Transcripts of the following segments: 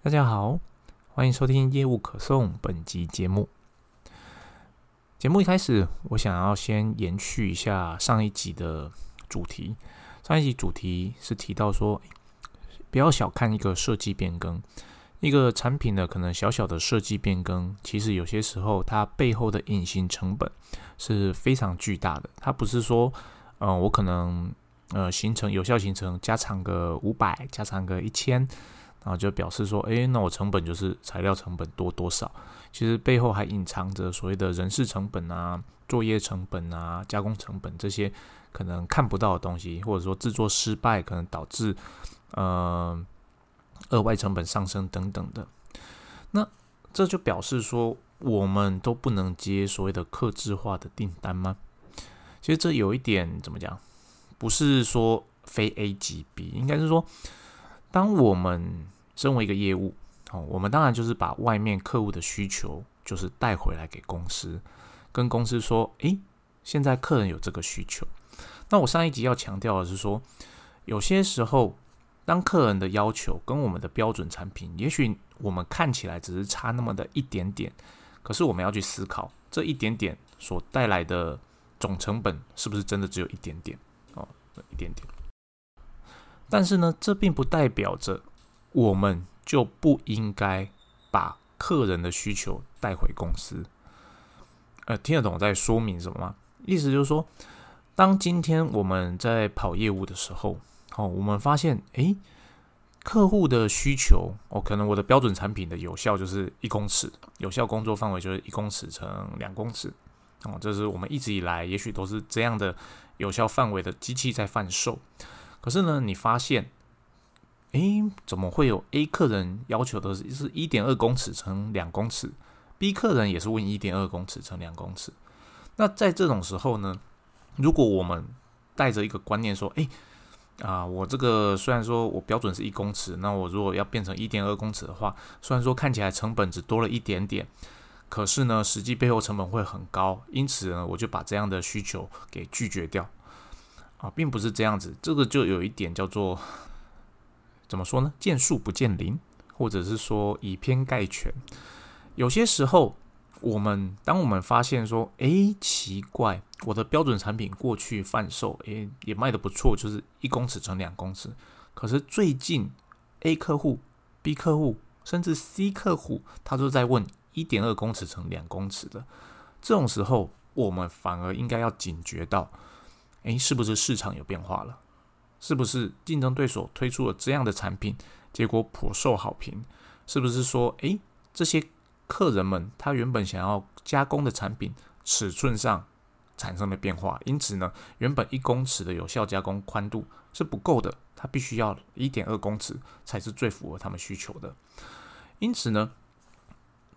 大家好，欢迎收听业务可颂本集节目。节目一开始，我想要先延续一下上一集的主题。上一集主题是提到说，不要小看一个设计变更，一个产品的可能小小的设计变更，其实有些时候它背后的隐形成本是非常巨大的。它不是说，嗯，我可能呃形成有效形成加长个五百，加长个一千。然后就表示说，哎，那我成本就是材料成本多多少？其实背后还隐藏着所谓的人事成本啊、作业成本啊、加工成本这些可能看不到的东西，或者说制作失败可能导致呃额外成本上升等等的。那这就表示说，我们都不能接所谓的客制化的订单吗？其实这有一点怎么讲？不是说非 A 即 B，应该是说。当我们身为一个业务，哦，我们当然就是把外面客户的需求，就是带回来给公司，跟公司说，诶，现在客人有这个需求。那我上一集要强调的是说，有些时候，当客人的要求跟我们的标准产品，也许我们看起来只是差那么的一点点，可是我们要去思考，这一点点所带来的总成本，是不是真的只有一点点？哦，一点点。但是呢，这并不代表着我们就不应该把客人的需求带回公司。呃，听得懂我在说明什么吗？意思就是说，当今天我们在跑业务的时候，哦，我们发现，诶，客户的需求，哦，可能我的标准产品的有效就是一公尺，有效工作范围就是一公尺乘两公尺，哦，这是我们一直以来也许都是这样的有效范围的机器在贩售。可是呢，你发现，诶，怎么会有 A 客人要求的是是一点二公尺乘两公尺，B 客人也是问一点二公尺乘两公尺？那在这种时候呢，如果我们带着一个观念说，诶，啊，我这个虽然说我标准是一公尺，那我如果要变成一点二公尺的话，虽然说看起来成本只多了一点点，可是呢，实际背后成本会很高，因此呢，我就把这样的需求给拒绝掉。啊，并不是这样子，这个就有一点叫做怎么说呢？见树不见林，或者是说以偏概全。有些时候，我们当我们发现说，诶，奇怪，我的标准产品过去贩售，诶，也卖的不错，就是一公尺乘两公尺。可是最近 A 客户、B 客户，甚至 C 客户，他都在问一点二公尺乘两公尺的。这种时候，我们反而应该要警觉到。诶，是不是市场有变化了？是不是竞争对手推出了这样的产品，结果颇受好评？是不是说，诶，这些客人们他原本想要加工的产品尺寸上产生了变化，因此呢，原本一公尺的有效加工宽度是不够的，它必须要一点二公尺才是最符合他们需求的。因此呢，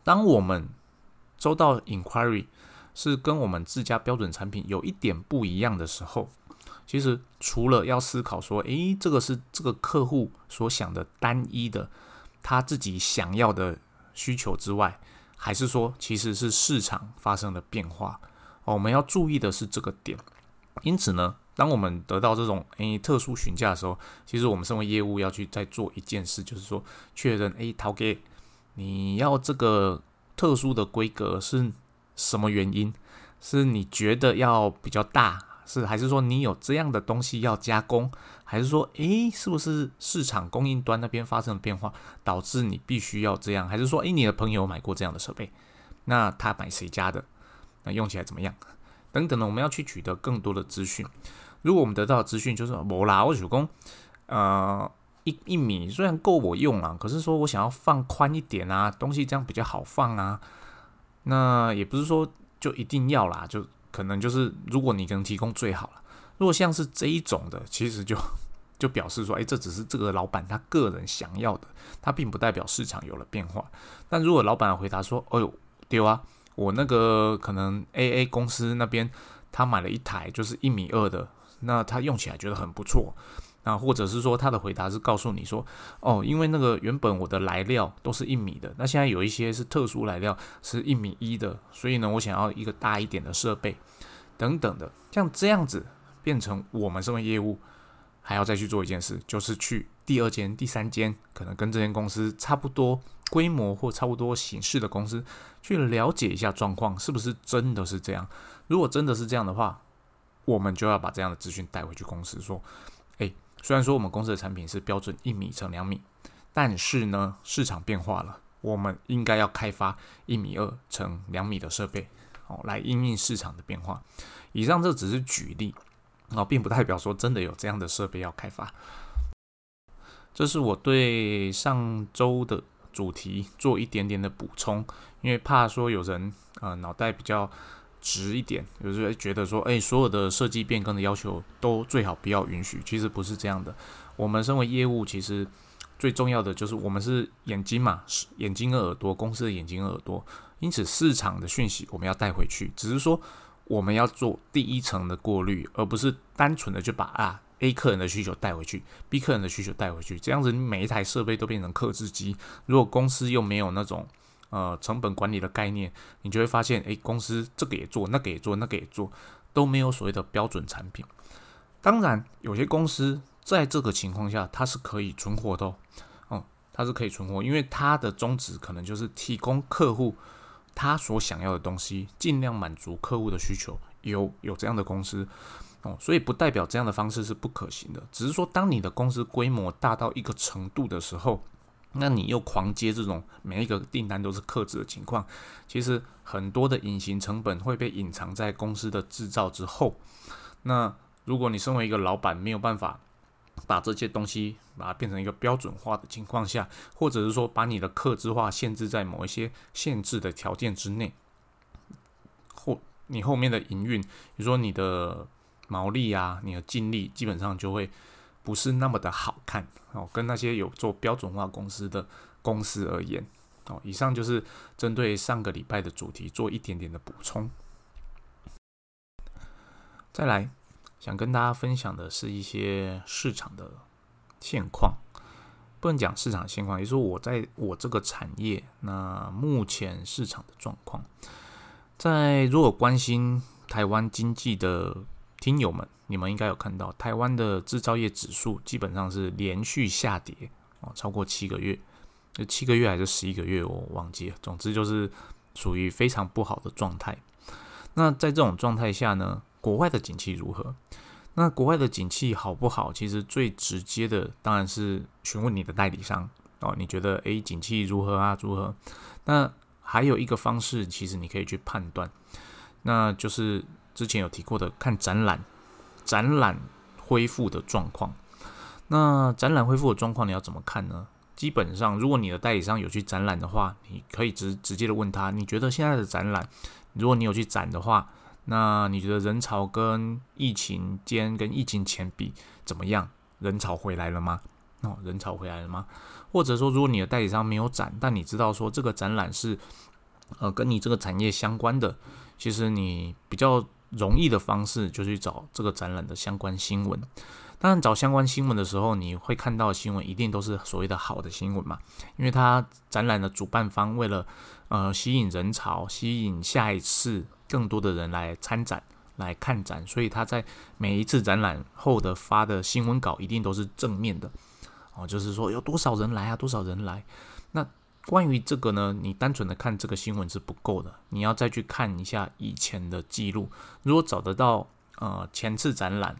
当我们收到 inquiry。是跟我们自家标准产品有一点不一样的时候，其实除了要思考说，诶，这个是这个客户所想的单一的他自己想要的需求之外，还是说其实是市场发生了变化？哦，我们要注意的是这个点。因此呢，当我们得到这种诶特殊询价的时候，其实我们身为业务要去再做一件事，就是说确认诶，陶给你要这个特殊的规格是。什么原因？是你觉得要比较大，是还是说你有这样的东西要加工，还是说，诶，是不是市场供应端那边发生了变化，导致你必须要这样？还是说，诶，你的朋友买过这样的设备，那他买谁家的？那用起来怎么样？等等的，我们要去取得更多的资讯。如果我们得到的资讯就是，我啦，我手工，呃，一一米虽然够我用啊，可是说我想要放宽一点啊，东西这样比较好放啊。那也不是说就一定要啦，就可能就是如果你能提供最好了。如果像是这一种的，其实就 就表示说，哎，这只是这个老板他个人想要的，他并不代表市场有了变化。但如果老板回答说，哦呦，对啊，我那个可能 A A 公司那边他买了一台就是一米二的，那他用起来觉得很不错。啊，或者是说他的回答是告诉你说，哦，因为那个原本我的来料都是一米的，那现在有一些是特殊来料是一米一的，所以呢，我想要一个大一点的设备，等等的，像这样子变成我们身为业务还要再去做一件事，就是去第二间、第三间，可能跟这间公司差不多规模或差不多形式的公司，去了解一下状况是不是真的是这样。如果真的是这样的话，我们就要把这样的资讯带回去公司，说：虽然说我们公司的产品是标准一米乘两米，但是呢，市场变化了，我们应该要开发一米二乘两米的设备，哦，来应应市场的变化。以上这只是举例。啊，并不代表说真的有这样的设备要开发。这是我对上周的主题做一点点的补充，因为怕说有人呃脑袋比较直一点，有时候觉得说，哎，所有的设计变更的要求都最好不要允许。其实不是这样的。我们身为业务，其实最重要的就是我们是眼睛嘛，是眼睛和耳朵，公司的眼睛和耳朵。因此，市场的讯息我们要带回去，只是说。我们要做第一层的过滤，而不是单纯的就把啊 A 客人的需求带回去，B 客人的需求带回去，这样子你每一台设备都变成客制机。如果公司又没有那种呃成本管理的概念，你就会发现，诶，公司这个也做，那个也做，那个也做，都没有所谓的标准产品。当然，有些公司在这个情况下，它是可以存活的，哦，它是可以存活，因为它的宗旨可能就是提供客户。他所想要的东西，尽量满足客户的需求，有有这样的公司哦，所以不代表这样的方式是不可行的，只是说当你的公司规模大到一个程度的时候，那你又狂接这种每一个订单都是克制的情况，其实很多的隐形成本会被隐藏在公司的制造之后。那如果你身为一个老板，没有办法。把这些东西把它变成一个标准化的情况下，或者是说把你的克制化限制在某一些限制的条件之内，后你后面的营运，比如说你的毛利啊，你的净利，基本上就会不是那么的好看哦。跟那些有做标准化公司的公司而言，哦，以上就是针对上个礼拜的主题做一点点的补充。再来。想跟大家分享的是一些市场的现况，不能讲市场现况，也就是我在我这个产业，那目前市场的状况，在如果关心台湾经济的听友们，你们应该有看到台湾的制造业指数基本上是连续下跌哦，超过七个月，就七个月还是十一个月，我忘记了，总之就是属于非常不好的状态。那在这种状态下呢？国外的景气如何？那国外的景气好不好？其实最直接的当然是询问你的代理商哦。你觉得诶，景气如何啊？如何？那还有一个方式，其实你可以去判断，那就是之前有提过的，看展览，展览恢复的状况。那展览恢复的状况你要怎么看呢？基本上，如果你的代理商有去展览的话，你可以直直接的问他，你觉得现在的展览，如果你有去展的话。那你觉得人潮跟疫情间、跟疫情前比怎么样？人潮回来了吗？哦，人潮回来了吗？或者说，如果你的代理商没有展，但你知道说这个展览是呃跟你这个产业相关的，其实你比较容易的方式就去找这个展览的相关新闻。当然，找相关新闻的时候，你会看到新闻一定都是所谓的好的新闻嘛，因为它展览的主办方为了呃吸引人潮，吸引下一次。更多的人来参展、来看展，所以他在每一次展览后的发的新闻稿一定都是正面的哦，就是说有多少人来啊，多少人来。那关于这个呢，你单纯的看这个新闻是不够的，你要再去看一下以前的记录。如果找得到呃前次展览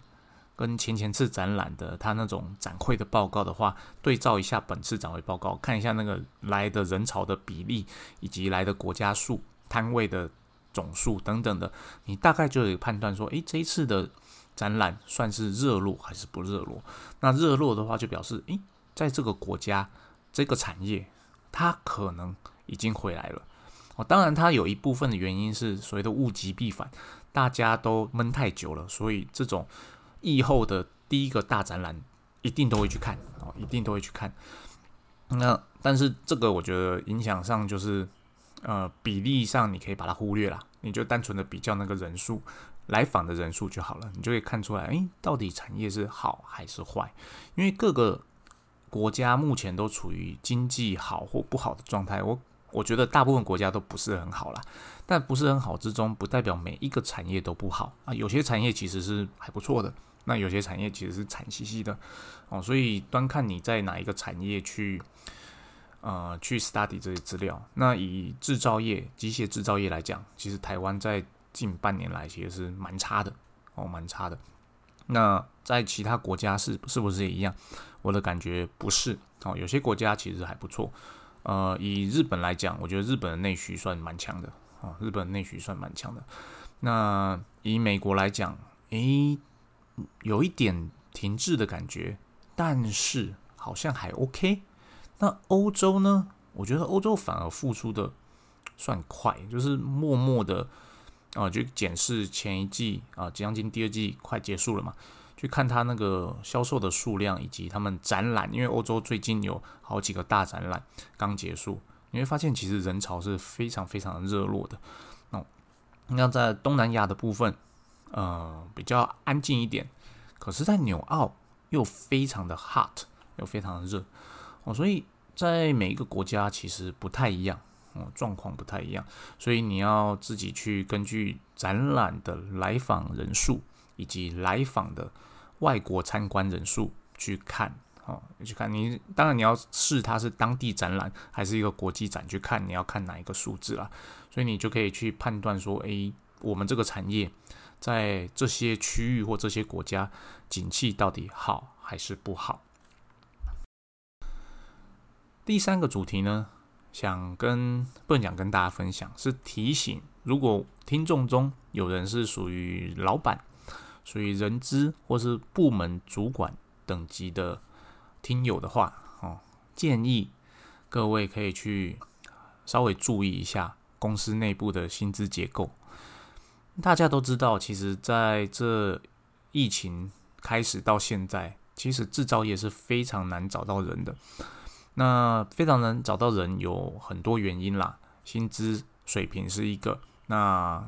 跟前前次展览的他那种展会的报告的话，对照一下本次展会报告，看一下那个来的人潮的比例以及来的国家数、摊位的。总数等等的，你大概就有判断说，诶，这一次的展览算是热络还是不热络？那热络的话，就表示，诶，在这个国家这个产业，它可能已经回来了。哦，当然，它有一部分的原因是所谓的物极必反，大家都闷太久了，所以这种疫后的第一个大展览一定都会去看，哦，一定都会去看。那但是这个我觉得影响上就是。呃，比例上你可以把它忽略了，你就单纯的比较那个人数来访的人数就好了，你就可以看出来，诶，到底产业是好还是坏？因为各个国家目前都处于经济好或不好的状态。我我觉得大部分国家都不是很好啦，但不是很好之中，不代表每一个产业都不好啊。有些产业其实是还不错的那有些产业其实是惨兮兮的哦，所以端看你在哪一个产业去呃去 study 这些资料。那以制造业、机械制造业来讲，其实台湾在近半年来其实是蛮差的哦，蛮差的。那在其他国家是是不是也一样？我的感觉不是哦，有些国家其实还不错。呃，以日本来讲，我觉得日本的内需算蛮强的啊，日本内需算蛮强的。那以美国来讲，诶，有一点停滞的感觉，但是好像还 OK。那欧洲呢？我觉得欧洲反而复苏的算快，就是默默的啊，就检视前一季啊，将近第二季快结束了嘛。去看他那个销售的数量以及他们展览，因为欧洲最近有好几个大展览刚结束，你会发现其实人潮是非常非常的热络的。哦，那在东南亚的部分，呃，比较安静一点，可是，在纽澳又非常的 hot，又非常的热哦，所以在每一个国家其实不太一样哦，状况不太一样，所以你要自己去根据展览的来访人数以及来访的。外国参观人数去看，哦，去看你，当然你要试它是当地展览还是一个国际展去看，你要看哪一个数字啦，所以你就可以去判断说，诶，我们这个产业在这些区域或这些国家景气到底好还是不好。第三个主题呢，想跟不能讲跟大家分享，是提醒，如果听众中有人是属于老板。属于人资或是部门主管等级的听友的话，哦，建议各位可以去稍微注意一下公司内部的薪资结构。大家都知道，其实在这疫情开始到现在，其实制造业是非常难找到人的。那非常难找到人有很多原因啦，薪资水平是一个，那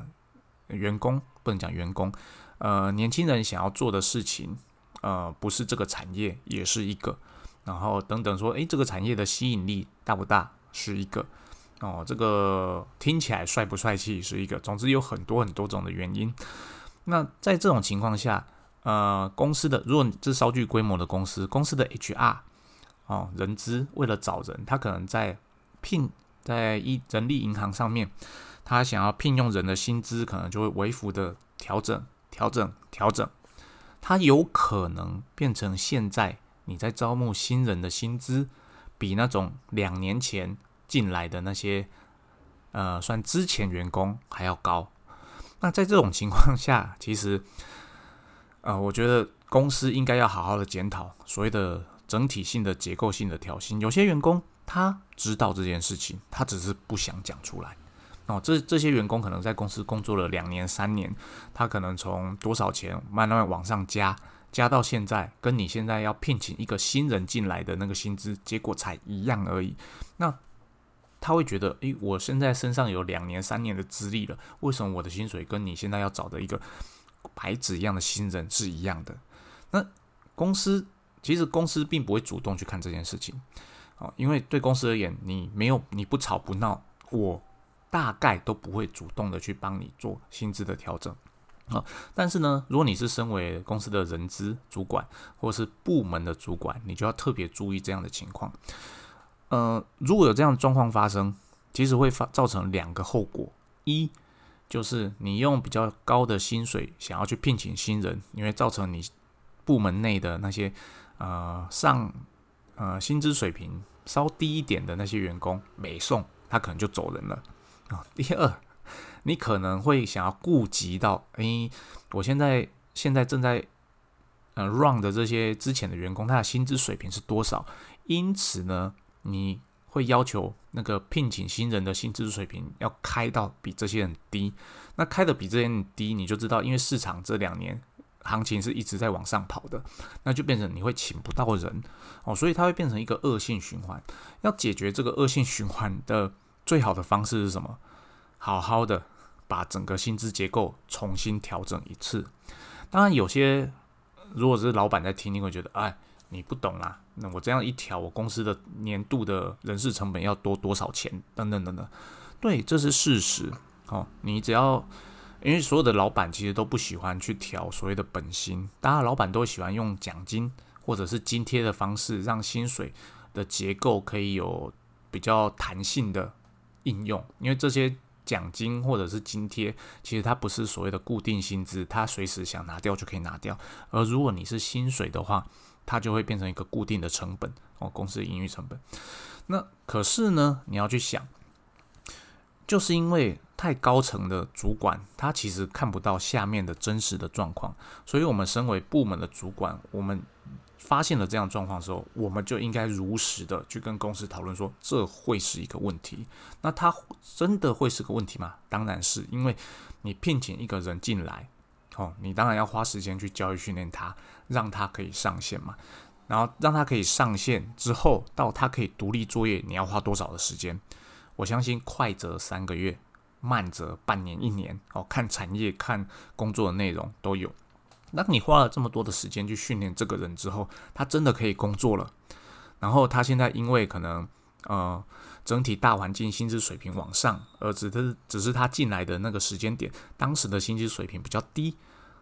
员工不能讲员工。呃，年轻人想要做的事情，呃，不是这个产业，也是一个。然后等等说，诶，这个产业的吸引力大不大，是一个。哦，这个听起来帅不帅气，是一个。总之有很多很多种的原因。那在这种情况下，呃，公司的如果这是稍具规模的公司，公司的 HR 哦，人资为了找人，他可能在聘在一人力银行上面，他想要聘用人的薪资，可能就会微幅的调整。调整调整，它有可能变成现在你在招募新人的薪资，比那种两年前进来的那些，呃，算之前员工还要高。那在这种情况下，其实，呃，我觉得公司应该要好好的检讨所谓的整体性的结构性的调薪。有些员工他知道这件事情，他只是不想讲出来。哦，这这些员工可能在公司工作了两年、三年，他可能从多少钱慢慢往上加，加到现在，跟你现在要聘请一个新人进来的那个薪资结果才一样而已。那他会觉得，诶，我现在身上有两年、三年的资历了，为什么我的薪水跟你现在要找的一个白纸一样的新人是一样的？那公司其实公司并不会主动去看这件事情，哦，因为对公司而言，你没有你不吵不闹，我。大概都不会主动的去帮你做薪资的调整啊，但是呢，如果你是身为公司的人资主管或是部门的主管，你就要特别注意这样的情况。呃，如果有这样的状况发生，其实会发造成两个后果：一就是你用比较高的薪水想要去聘请新人，你会造成你部门内的那些呃上呃薪资水平稍低一点的那些员工，没送他可能就走人了。啊，第二，你可能会想要顾及到，诶，我现在现在正在呃 run 的这些之前的员工，他的薪资水平是多少？因此呢，你会要求那个聘请新人的薪资水平要开到比这些人低。那开的比这些人低，你就知道，因为市场这两年行情是一直在往上跑的，那就变成你会请不到人哦，所以它会变成一个恶性循环。要解决这个恶性循环的。最好的方式是什么？好好的把整个薪资结构重新调整一次。当然，有些如果是老板在听，你会觉得，哎，你不懂啦。那我这样一调，我公司的年度的人事成本要多多少钱？等等等等。对，这是事实。哦，你只要因为所有的老板其实都不喜欢去调所谓的本薪，当然老板都喜欢用奖金或者是津贴的方式，让薪水的结构可以有比较弹性的应用。因为这些奖金或者是津贴，其实它不是所谓的固定薪资，它随时想拿掉就可以拿掉。而如果你是薪水的话，它就会变成一个固定的成本哦，公司的营运成本。那可是呢，你要去想。就是因为太高层的主管，他其实看不到下面的真实的状况，所以我们身为部门的主管，我们发现了这样状况的时候，我们就应该如实的去跟公司讨论说，这会是一个问题。那他真的会是个问题吗？当然是，因为你聘请一个人进来，哦，你当然要花时间去教育训练他，让他可以上线嘛。然后让他可以上线之后，到他可以独立作业，你要花多少的时间？我相信快则三个月，慢则半年、一年哦，看产业、看工作的内容都有。那你花了这么多的时间去训练这个人之后，他真的可以工作了。然后他现在因为可能呃整体大环境薪资水平往上，而只是只是他进来的那个时间点，当时的薪资水平比较低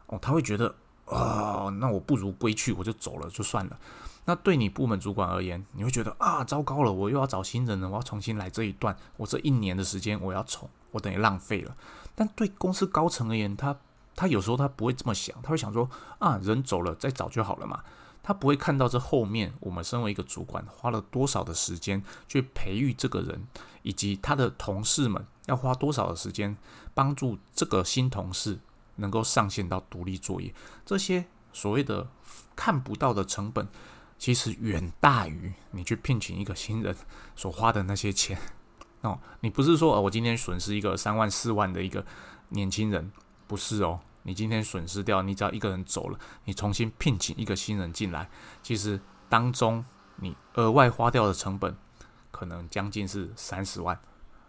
哦，他会觉得啊，那我不如归去，我就走了就算了。那对你部门主管而言，你会觉得啊，糟糕了，我又要找新人了，我要重新来这一段，我这一年的时间我要重，我等于浪费了。但对公司高层而言，他 他有时候他不会这么想，他会想说啊，人走了再找就好了嘛。他不会看到这后面我们身为一个主管花了多少的时间去培育这个人，以及他的同事们要花多少的时间帮助这个新同事能够上线到独立作业，这些所谓的看不到的成本。其实远大于你去聘请一个新人所花的那些钱哦。你不是说，我今天损失一个三万四万的一个年轻人，不是哦。你今天损失掉，你只要一个人走了，你重新聘请一个新人进来，其实当中你额外花掉的成本可能将近是三十万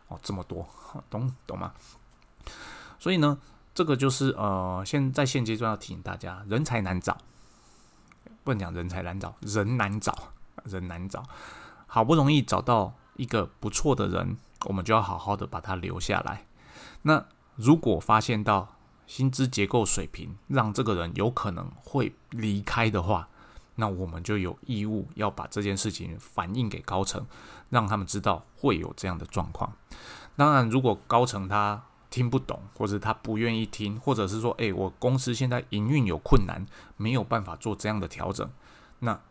哦，这么多，懂懂吗？所以呢，这个就是呃，现在现阶段要提醒大家，人才难找。不能讲人才难找，人难找，人难找。好不容易找到一个不错的人，我们就要好好的把他留下来。那如果发现到薪资结构水平让这个人有可能会离开的话，那我们就有义务要把这件事情反映给高层，让他们知道会有这样的状况。当然，如果高层他听不懂，或者他不愿意听，或者是说，诶，我公司现在营运有困难，没有办法做这样的调整，那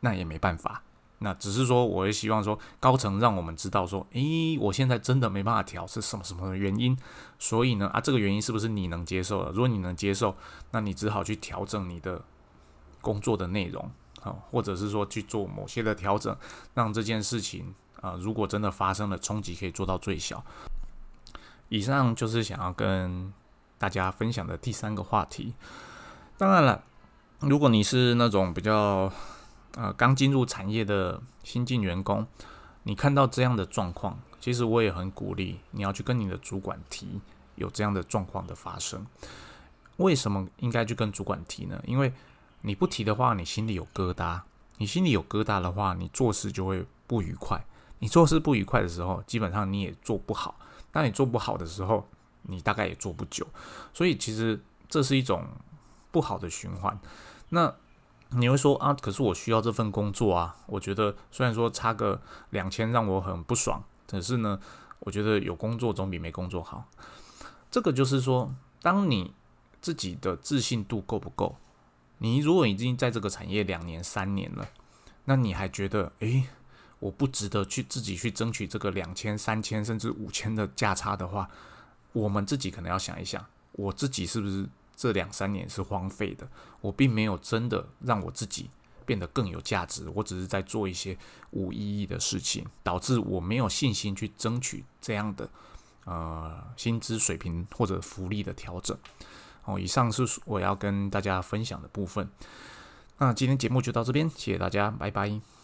那也没办法。那只是说，我也希望说，高层让我们知道说，诶，我现在真的没办法调，是什么什么的原因？所以呢，啊，这个原因是不是你能接受的？如果你能接受，那你只好去调整你的工作的内容，啊，或者是说去做某些的调整，让这件事情啊，如果真的发生了冲击，可以做到最小。以上就是想要跟大家分享的第三个话题。当然了，如果你是那种比较呃刚进入产业的新进员工，你看到这样的状况，其实我也很鼓励你要去跟你的主管提有这样的状况的发生。为什么应该去跟主管提呢？因为你不提的话，你心里有疙瘩；你心里有疙瘩的话，你做事就会不愉快。你做事不愉快的时候，基本上你也做不好。当你做不好的时候，你大概也做不久，所以其实这是一种不好的循环。那你会说啊，可是我需要这份工作啊。我觉得虽然说差个两千让我很不爽，可是呢，我觉得有工作总比没工作好。这个就是说，当你自己的自信度够不够？你如果已经在这个产业两年、三年了，那你还觉得诶？我不值得去自己去争取这个两千、三千甚至五千的价差的话，我们自己可能要想一想，我自己是不是这两三年是荒废的？我并没有真的让我自己变得更有价值，我只是在做一些无意义的事情，导致我没有信心去争取这样的呃薪资水平或者福利的调整。哦，以上是我要跟大家分享的部分。那今天节目就到这边，谢谢大家，拜拜。